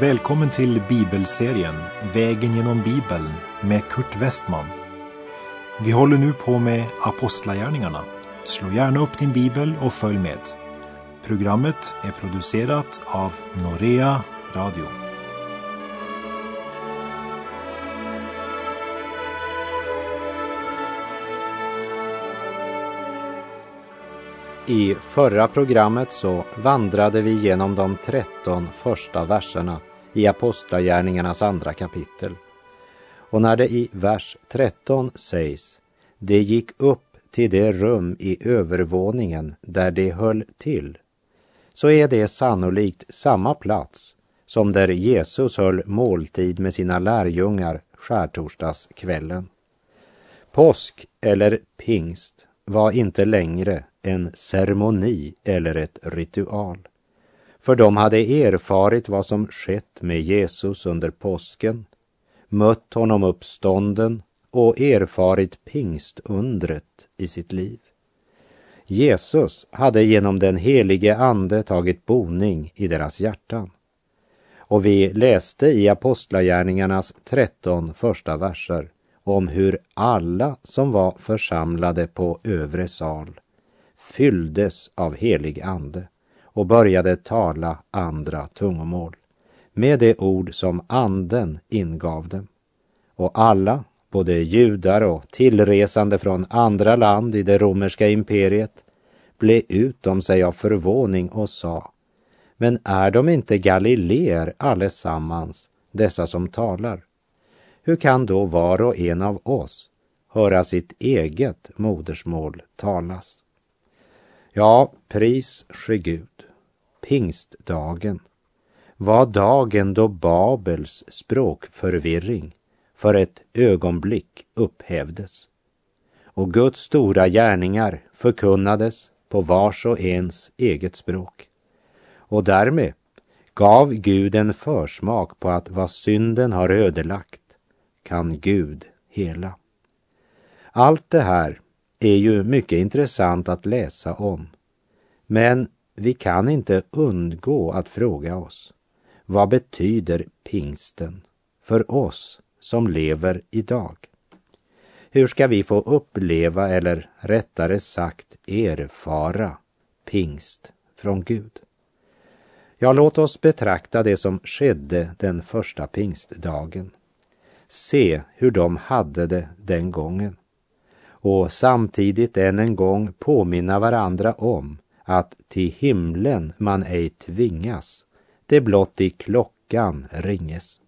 Välkommen till bibelserien Vägen genom Bibeln med Kurt Westman. Vi håller nu på med Apostlagärningarna. Slå gärna upp din bibel och följ med. Programmet är producerat av Norea Radio. I förra programmet så vandrade vi genom de 13 första verserna i Apostlagärningarnas andra kapitel. Och när det i vers 13 sägs Det gick upp till det rum i övervåningen där det höll till, så är det sannolikt samma plats som där Jesus höll måltid med sina lärjungar skärtorsdagskvällen. Påsk eller pingst var inte längre en ceremoni eller ett ritual. För de hade erfarit vad som skett med Jesus under påsken, mött honom uppstånden och erfarit pingstundret i sitt liv. Jesus hade genom den helige Ande tagit boning i deras hjärtan. Och vi läste i Apostlagärningarnas 13 första verser om hur alla som var församlade på övre sal fylldes av helig ande och började tala andra tungomål med det ord som anden ingav dem. Och alla, både judar och tillresande från andra land i det romerska imperiet, blev utom sig av förvåning och sa, men är de inte galileer allesammans, dessa som talar? Hur kan då var och en av oss höra sitt eget modersmål talas? Ja, pris ske Gud. Pingstdagen var dagen då Babels språkförvirring för ett ögonblick upphävdes och Guds stora gärningar förkunnades på vars och ens eget språk. Och därmed gav Gud en försmak på att vad synden har ödelagt kan Gud hela. Allt det här är ju mycket intressant att läsa om. Men vi kan inte undgå att fråga oss, vad betyder pingsten för oss som lever idag? Hur ska vi få uppleva, eller rättare sagt erfara, pingst från Gud? Ja, låt oss betrakta det som skedde den första pingstdagen. Se hur de hade det den gången och samtidigt än en gång påminna varandra om att till himlen man ej tvingas, det blott i klockan ringes.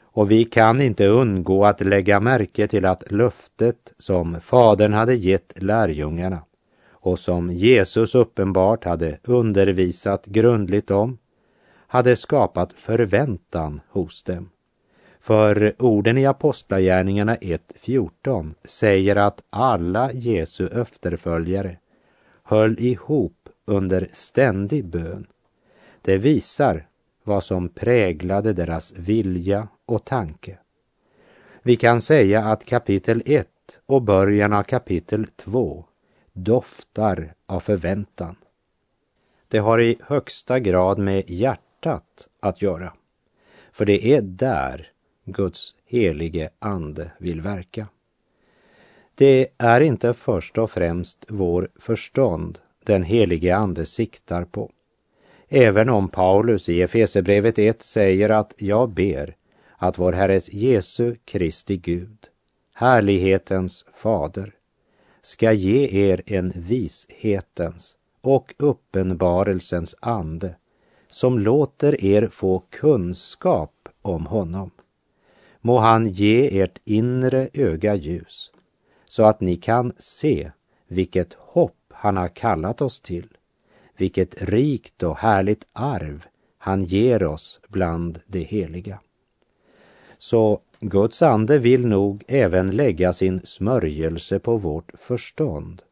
Och vi kan inte undgå att lägga märke till att löftet som Fadern hade gett lärjungarna och som Jesus uppenbart hade undervisat grundligt om, hade skapat förväntan hos dem. För orden i Apostlagärningarna 1.14 säger att alla Jesu efterföljare höll ihop under ständig bön. Det visar vad som präglade deras vilja och tanke. Vi kan säga att kapitel 1 och början av kapitel 2 doftar av förväntan. Det har i högsta grad med hjärtat att göra. För det är där Guds helige ande vill verka. Det är inte först och främst vår förstånd den helige ande siktar på. Även om Paulus i Efesebrevet 1 säger att jag ber att vår Herres Jesu Kristi Gud, härlighetens fader, ska ge er en vishetens och uppenbarelsens ande som låter er få kunskap om honom må han ge ert inre öga ljus så att ni kan se vilket hopp han har kallat oss till, vilket rikt och härligt arv han ger oss bland de heliga. Så Guds ande vill nog även lägga sin smörjelse på vårt förstånd.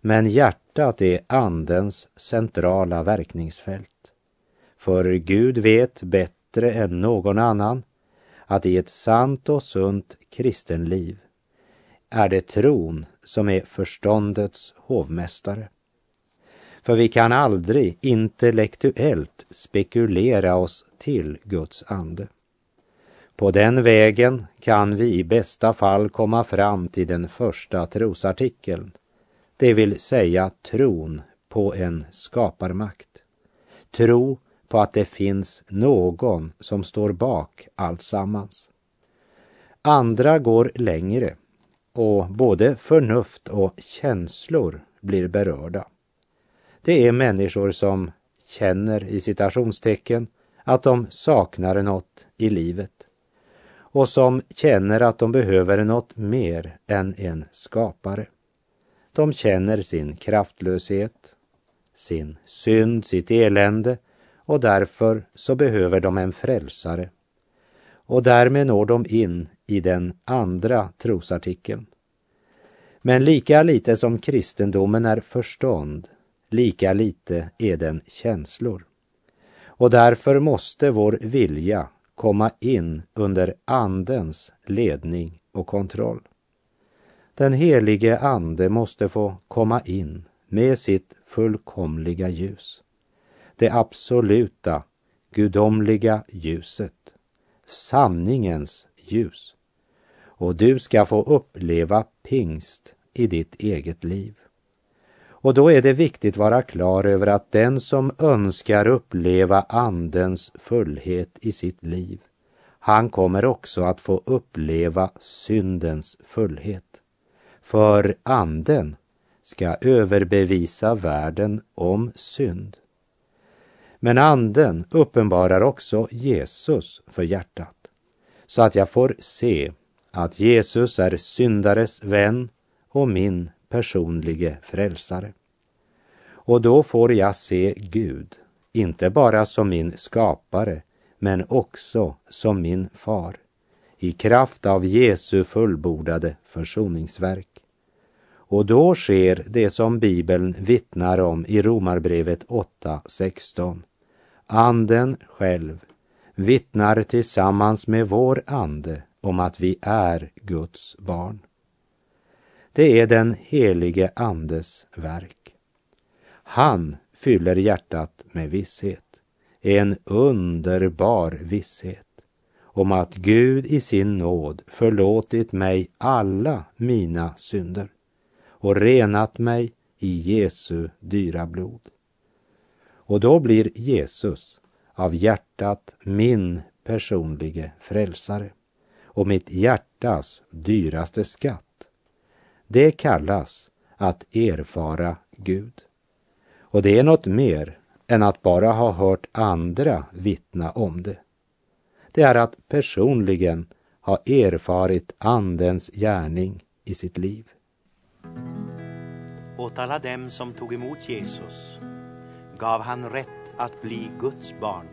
Men hjärtat är andens centrala verkningsfält. För Gud vet bättre än någon annan att i ett sant och sunt kristenliv är det tron som är förståndets hovmästare. För vi kan aldrig intellektuellt spekulera oss till Guds ande. På den vägen kan vi i bästa fall komma fram till den första trosartikeln, det vill säga tron på en skaparmakt. Tro på att det finns någon som står bak alltsammans. Andra går längre och både förnuft och känslor blir berörda. Det är människor som känner i citationstecken att de saknar något i livet och som känner att de behöver något mer än en skapare. De känner sin kraftlöshet, sin synd, sitt elände och därför så behöver de en frälsare. Och därmed når de in i den andra trosartikeln. Men lika lite som kristendomen är förstånd, lika lite är den känslor. Och därför måste vår vilja komma in under Andens ledning och kontroll. Den helige Ande måste få komma in med sitt fullkomliga ljus. Det absoluta, gudomliga ljuset. Sanningens ljus. Och du ska få uppleva pingst i ditt eget liv. Och då är det viktigt vara klar över att den som önskar uppleva Andens fullhet i sitt liv, han kommer också att få uppleva syndens fullhet. För Anden ska överbevisa världen om synd. Men Anden uppenbarar också Jesus för hjärtat, så att jag får se att Jesus är syndares vän och min personlige frälsare. Och då får jag se Gud, inte bara som min skapare, men också som min far, i kraft av Jesu fullbordade försoningsverk. Och då sker det som Bibeln vittnar om i Romarbrevet 8.16. Anden själv vittnar tillsammans med vår ande om att vi är Guds barn. Det är den helige Andes verk. Han fyller hjärtat med visshet, en underbar visshet om att Gud i sin nåd förlåtit mig alla mina synder och renat mig i Jesu dyra blod. Och då blir Jesus av hjärtat min personlige frälsare och mitt hjärtas dyraste skatt. Det kallas att erfara Gud. Och det är något mer än att bara ha hört andra vittna om det. Det är att personligen ha erfarit Andens gärning i sitt liv. Åt alla dem som tog emot Jesus gav han rätt att bli Guds barn,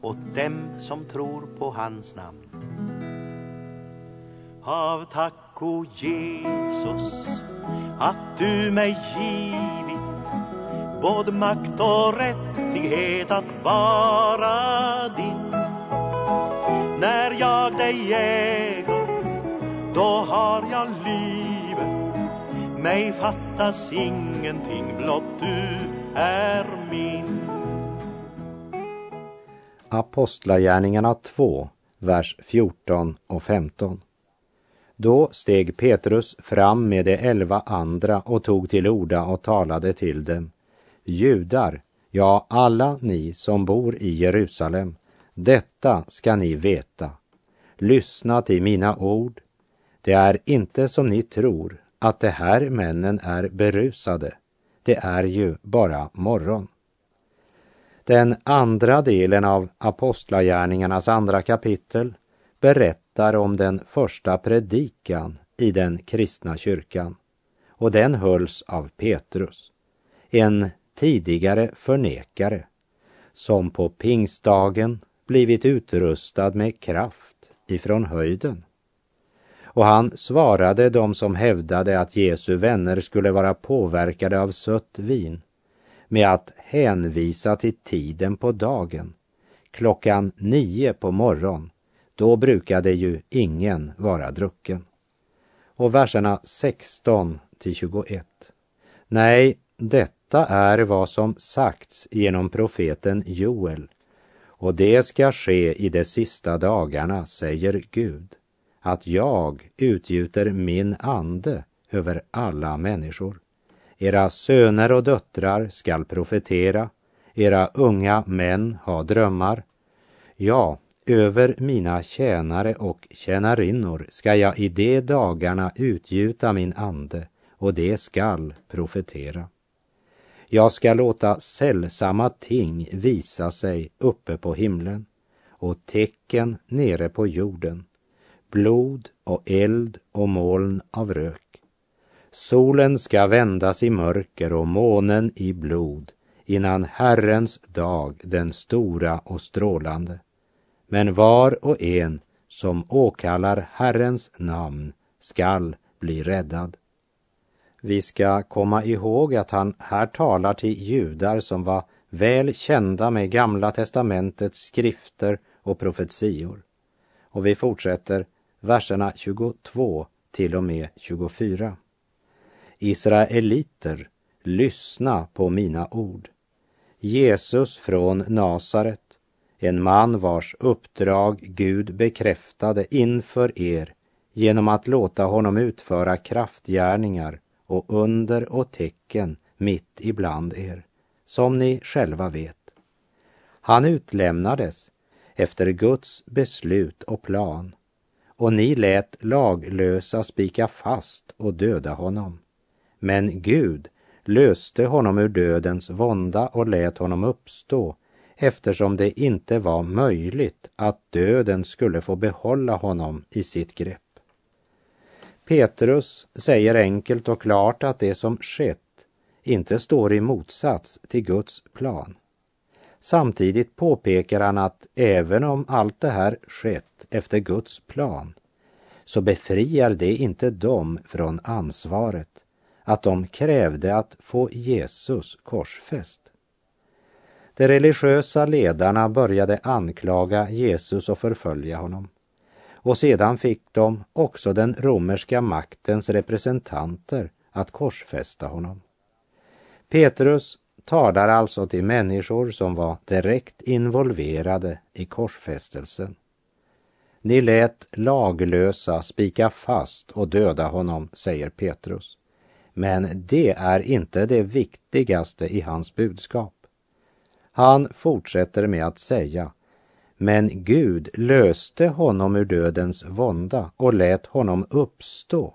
åt dem som tror på hans namn. Av tack, o Jesus, att du mig givit både makt och rättighet att vara din. När jag dig äger, då har jag livet. Mig fattas ingenting, blott du är min. Apostlagärningarna 2, vers 14 och 15. Då steg Petrus fram med de elva andra och tog till orda och talade till dem. Judar, ja, alla ni som bor i Jerusalem, detta ska ni veta. Lyssna till mina ord. Det är inte som ni tror, att de här männen är berusade. Det är ju bara morgon. Den andra delen av Apostlagärningarnas andra kapitel berättar om den första predikan i den kristna kyrkan och den hölls av Petrus, en tidigare förnekare som på pingstdagen blivit utrustad med kraft ifrån höjden. Och han svarade dem som hävdade att Jesu vänner skulle vara påverkade av sött vin med att hänvisa till tiden på dagen, klockan nio på morgon då brukade ju ingen vara drucken. Och verserna 16 till 21. Nej, detta Detta är vad som sagts genom profeten Joel. Och det ska ske i de sista dagarna, säger Gud, att jag utgjuter min ande över alla människor. Era söner och döttrar skall profetera, era unga män ha drömmar. Ja, över mina tjänare och tjänarinnor ska jag i de dagarna utgjuta min ande och det skall profetera. Jag ska låta sällsamma ting visa sig uppe på himlen och tecken nere på jorden, blod och eld och moln av rök. Solen ska vändas i mörker och månen i blod innan Herrens dag, den stora och strålande. Men var och en som åkallar Herrens namn skall bli räddad. Vi ska komma ihåg att han här talar till judar som var väl kända med Gamla testamentets skrifter och profetior. Och vi fortsätter verserna 22 till och med 24. Israeliter, lyssna på mina ord. Jesus från Nasaret, en man vars uppdrag Gud bekräftade inför er genom att låta honom utföra kraftgärningar och under och tecken mitt ibland er, som ni själva vet. Han utlämnades efter Guds beslut och plan och ni lät laglösa spika fast och döda honom. Men Gud löste honom ur dödens vånda och lät honom uppstå eftersom det inte var möjligt att döden skulle få behålla honom i sitt grepp. Petrus säger enkelt och klart att det som skett inte står i motsats till Guds plan. Samtidigt påpekar han att även om allt det här skett efter Guds plan så befriar det inte dem från ansvaret att de krävde att få Jesus korsfäst. De religiösa ledarna började anklaga Jesus och förfölja honom och sedan fick de också den romerska maktens representanter att korsfästa honom. Petrus talar alltså till människor som var direkt involverade i korsfästelsen. Ni lät laglösa spika fast och döda honom, säger Petrus. Men det är inte det viktigaste i hans budskap. Han fortsätter med att säga men Gud löste honom ur dödens vånda och lät honom uppstå.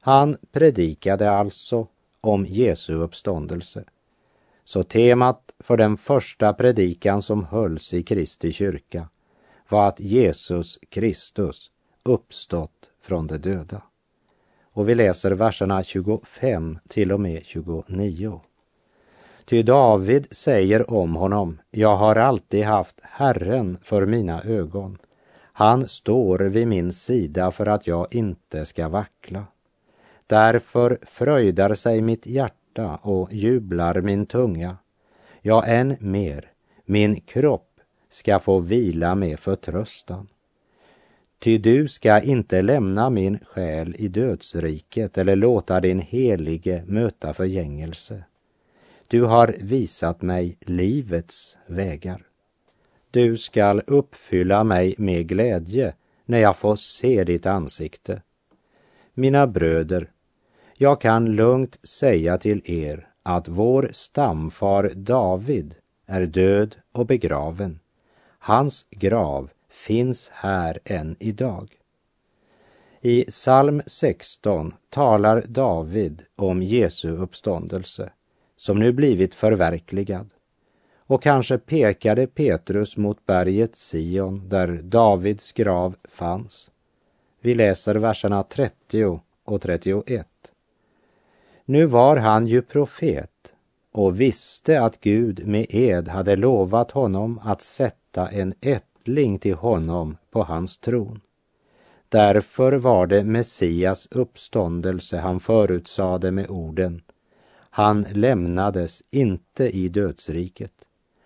Han predikade alltså om Jesu uppståndelse. Så temat för den första predikan som hölls i Kristi kyrka var att Jesus Kristus uppstått från de döda. Och vi läser verserna 25 till och med 29. Ty David säger om honom, jag har alltid haft Herren för mina ögon. Han står vid min sida för att jag inte ska vackla. Därför fröjdar sig mitt hjärta och jublar min tunga. Ja, än mer, min kropp ska få vila med förtröstan. Ty du ska inte lämna min själ i dödsriket eller låta din helige möta förgängelse. Du har visat mig livets vägar. Du skall uppfylla mig med glädje när jag får se ditt ansikte. Mina bröder, jag kan lugnt säga till er att vår stamfar David är död och begraven. Hans grav finns här än idag. I psalm 16 talar David om Jesu uppståndelse som nu blivit förverkligad. Och kanske pekade Petrus mot berget Sion där Davids grav fanns. Vi läser verserna 30 och 31. Nu var han ju profet och visste att Gud med ed hade lovat honom att sätta en ättling till honom på hans tron. Därför var det Messias uppståndelse han förutsade med orden han lämnades inte i dödsriket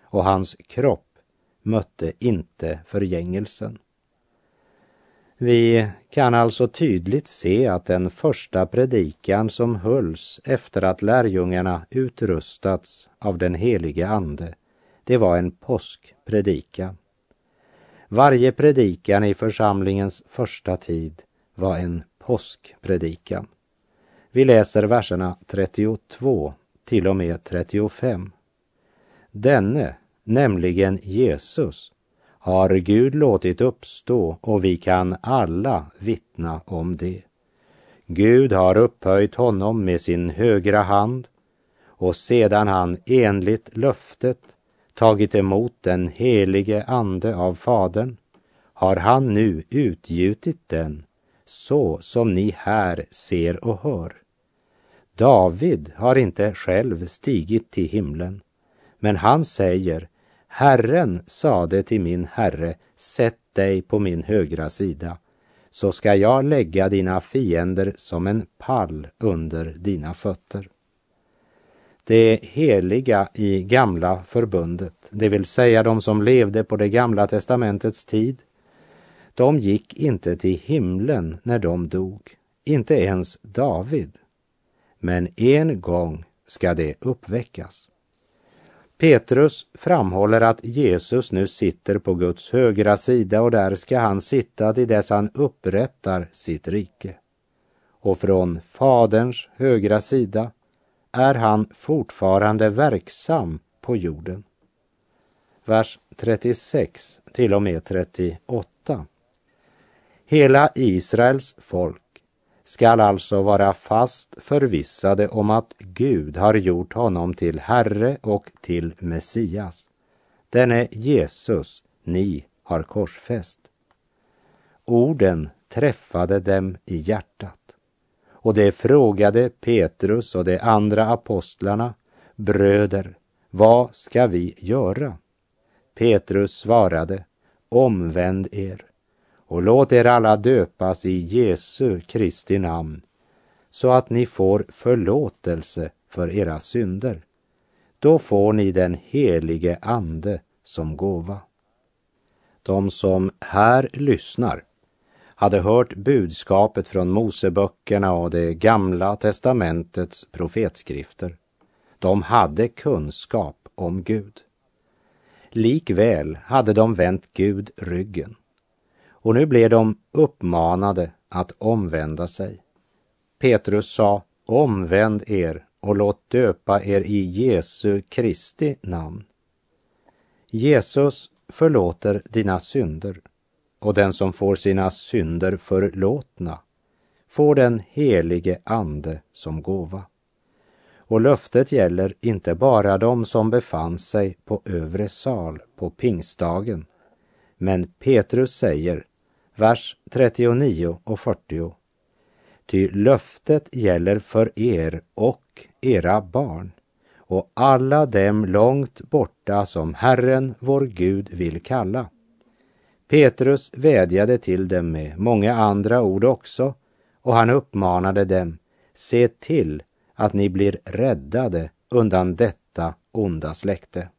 och hans kropp mötte inte förgängelsen. Vi kan alltså tydligt se att den första predikan som hölls efter att lärjungarna utrustats av den helige Ande, det var en påskpredikan. Varje predikan i församlingens första tid var en påskpredikan. Vi läser verserna 32 till och med 35. Denne, nämligen Jesus, har Gud låtit uppstå och vi kan alla vittna om det. Gud har upphöjt honom med sin högra hand och sedan han enligt löftet tagit emot den helige Ande av Fadern har han nu utgjutit den så som ni här ser och hör. David har inte själv stigit till himlen, men han säger Herren sade till min herre, sätt dig på min högra sida, så ska jag lägga dina fiender som en pall under dina fötter. Det heliga i gamla förbundet, det vill säga de som levde på det gamla testamentets tid, de gick inte till himlen när de dog, inte ens David. Men en gång ska det uppväckas. Petrus framhåller att Jesus nu sitter på Guds högra sida och där ska han sitta till dess han upprättar sitt rike. Och från Faderns högra sida är han fortfarande verksam på jorden. Vers 36 till och med 38. Hela Israels folk skall alltså vara fast förvissade om att Gud har gjort honom till Herre och till Messias. Denne Jesus ni har korsfäst. Orden träffade dem i hjärtat och det frågade Petrus och de andra apostlarna, bröder, vad ska vi göra? Petrus svarade, omvänd er och låt er alla döpas i Jesu Kristi namn så att ni får förlåtelse för era synder. Då får ni den helige Ande som gåva. De som här lyssnar hade hört budskapet från Moseböckerna och det gamla testamentets profetskrifter. De hade kunskap om Gud. Likväl hade de vänt Gud ryggen och nu blev de uppmanade att omvända sig. Petrus sa, omvänd er och låt döpa er i Jesu Kristi namn. Jesus förlåter dina synder och den som får sina synder förlåtna får den helige Ande som gåva. Och löftet gäller inte bara de som befann sig på övre sal på pingstdagen, men Petrus säger vers 39 och 40. Ty löftet gäller för er och era barn och alla dem långt borta som Herren vår Gud vill kalla. Petrus vädjade till dem med många andra ord också och han uppmanade dem, se till att ni blir räddade undan detta onda släkte.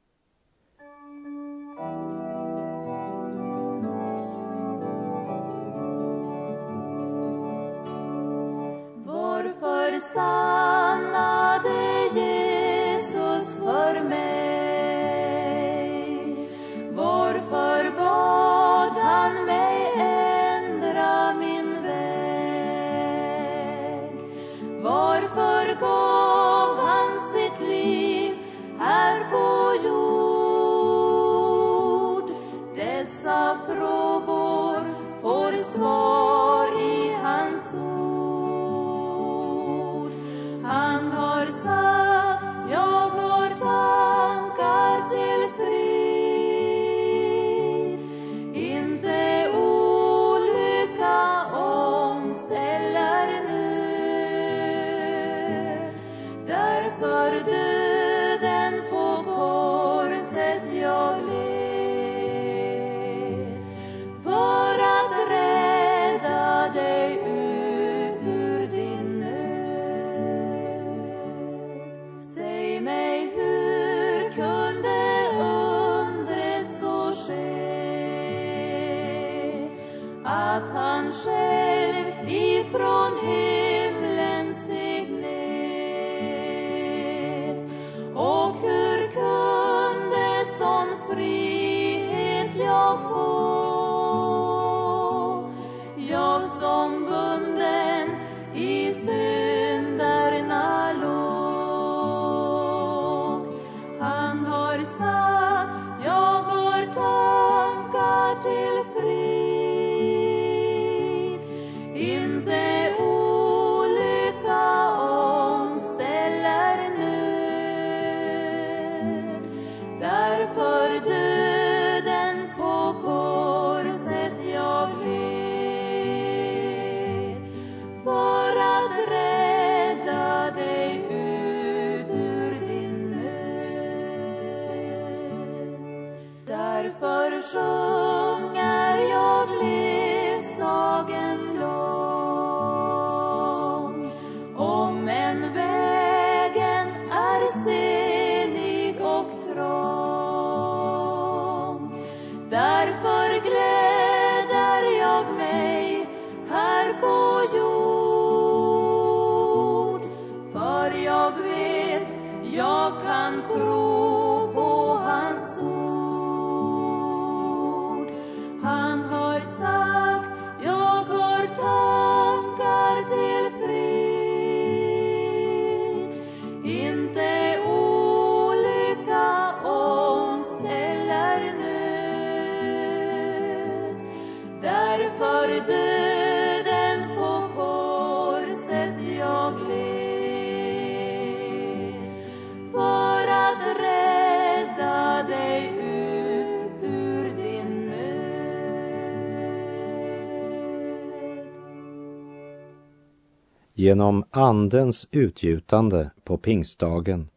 Genom Andens utgjutande på pingstdagen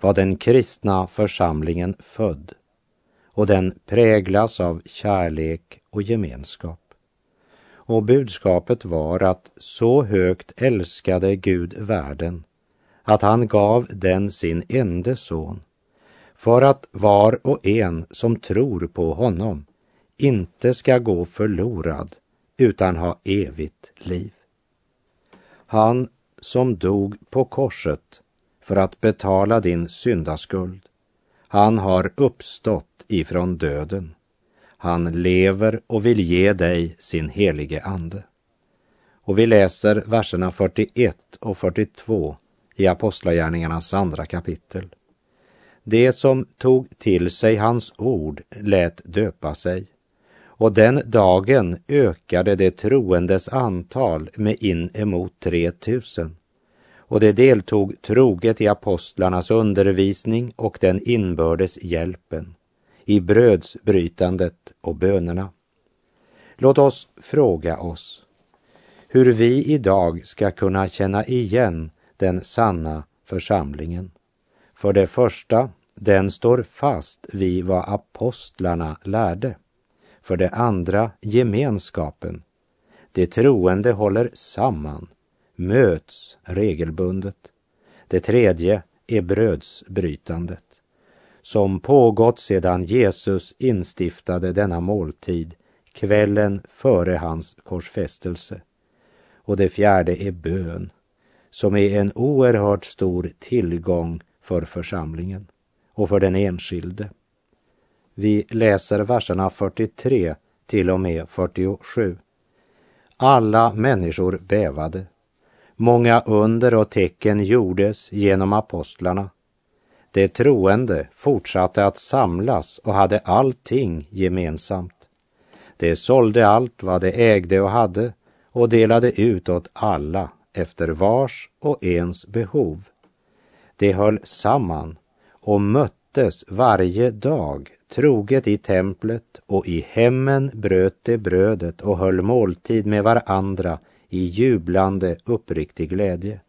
var den kristna församlingen född och den präglas av kärlek och gemenskap. Och budskapet var att så högt älskade Gud världen att han gav den sin ende son för att var och en som tror på honom inte ska gå förlorad utan ha evigt liv. Han som dog på korset för att betala din syndaskuld. Han har uppstått ifrån döden. Han lever och vill ge dig sin helige ande. Och vi läser verserna 41 och 42 i Apostlagärningarnas andra kapitel. Det som tog till sig hans ord lät döpa sig och den dagen ökade det troendes antal med in emot 3000 och det deltog troget i apostlarnas undervisning och den inbördes hjälpen, i brödsbrytandet och bönerna. Låt oss fråga oss hur vi idag ska kunna känna igen den sanna församlingen. För det första, den står fast vid vad apostlarna lärde. För det andra, gemenskapen. De troende håller samman, möts regelbundet. Det tredje är brödsbrytandet, som pågått sedan Jesus instiftade denna måltid kvällen före hans korsfästelse. Och det fjärde är bön, som är en oerhört stor tillgång för församlingen och för den enskilde. Vi läser verserna 43 till och med 47. Alla människor bävade. Många under och tecken gjordes genom apostlarna. De troende fortsatte att samlas och hade allting gemensamt. De sålde allt vad de ägde och hade och delade ut åt alla efter vars och ens behov. De höll samman och möttes varje dag troget i templet och i hemmen bröt de brödet och höll måltid med varandra i jublande uppriktig glädje.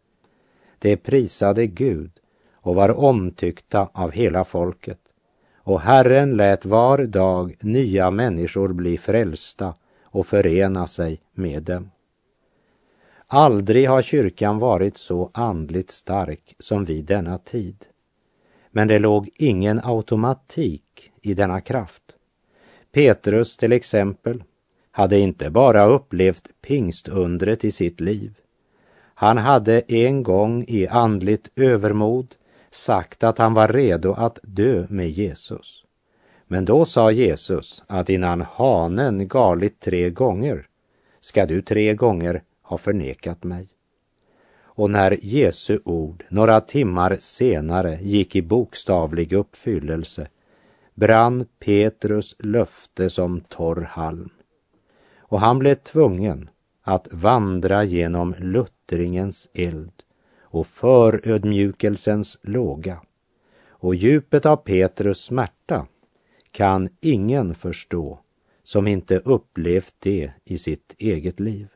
De prisade Gud och var omtyckta av hela folket. Och Herren lät var dag nya människor bli frälsta och förena sig med dem. Aldrig har kyrkan varit så andligt stark som vid denna tid. Men det låg ingen automatik i denna kraft. Petrus till exempel hade inte bara upplevt pingstundret i sitt liv. Han hade en gång i andligt övermod sagt att han var redo att dö med Jesus. Men då sa Jesus att innan hanen galit tre gånger ska du tre gånger ha förnekat mig. Och när Jesu ord några timmar senare gick i bokstavlig uppfyllelse brann Petrus löfte som torr halm. Och han blev tvungen att vandra genom luttringens eld och förödmjukelsens låga. Och djupet av Petrus smärta kan ingen förstå som inte upplevt det i sitt eget liv.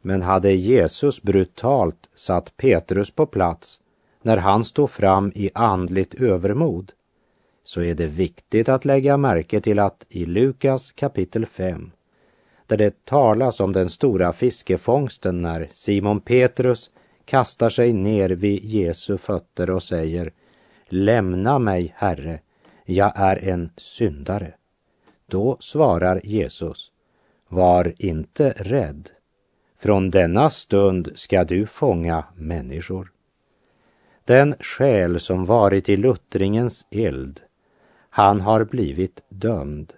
Men hade Jesus brutalt satt Petrus på plats när han stod fram i andligt övermod så är det viktigt att lägga märke till att i Lukas kapitel 5 där det talas om den stora fiskefångsten när Simon Petrus kastar sig ner vid Jesu fötter och säger Lämna mig, Herre, jag är en syndare. Då svarar Jesus Var inte rädd. Från denna stund ska du fånga människor. Den själ som varit i luttringens eld, han har blivit dömd,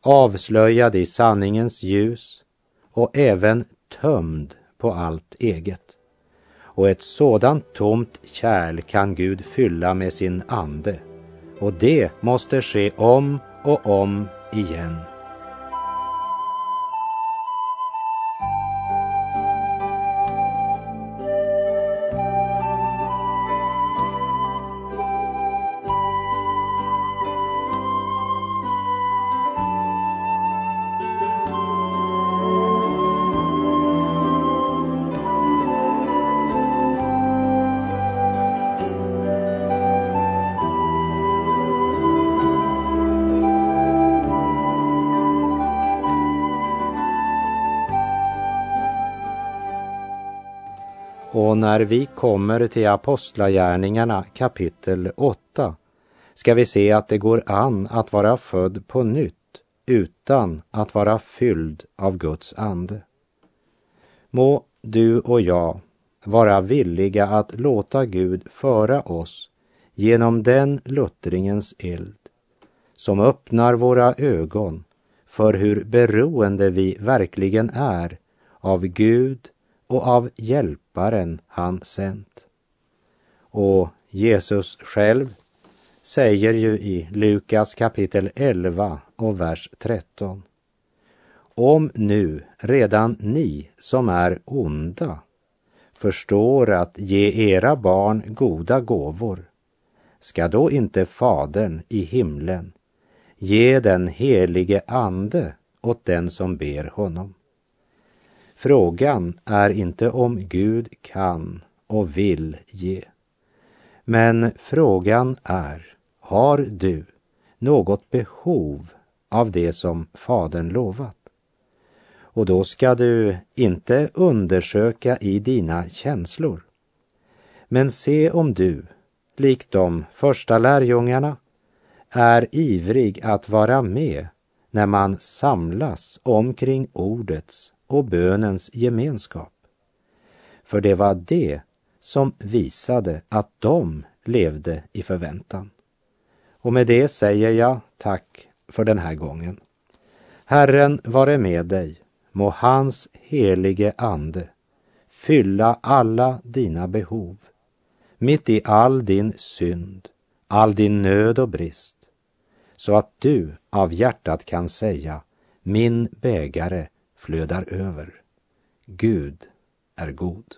avslöjad i sanningens ljus och även tömd på allt eget. Och ett sådant tomt kärl kan Gud fylla med sin ande. Och det måste ske om och om igen. När vi kommer till Apostlagärningarna kapitel 8 ska vi se att det går an att vara född på nytt utan att vara fylld av Guds ande. Må du och jag vara villiga att låta Gud föra oss genom den luttringens eld som öppnar våra ögon för hur beroende vi verkligen är av Gud och av hjälparen han sänt. Och Jesus själv säger ju i Lukas kapitel 11 och vers 13. Om nu redan ni som är onda förstår att ge era barn goda gåvor, ska då inte Fadern i himlen ge den helige Ande åt den som ber honom? Frågan är inte om Gud kan och vill ge. Men frågan är, har du något behov av det som Fadern lovat? Och då ska du inte undersöka i dina känslor. Men se om du, likt de första lärjungarna, är ivrig att vara med när man samlas omkring ordets och bönens gemenskap. För det var det som visade att de levde i förväntan. Och med det säger jag tack för den här gången. Herren vare med dig, må hans helige ande fylla alla dina behov, mitt i all din synd, all din nöd och brist, så att du av hjärtat kan säga, min bägare flödar över. Gud är god.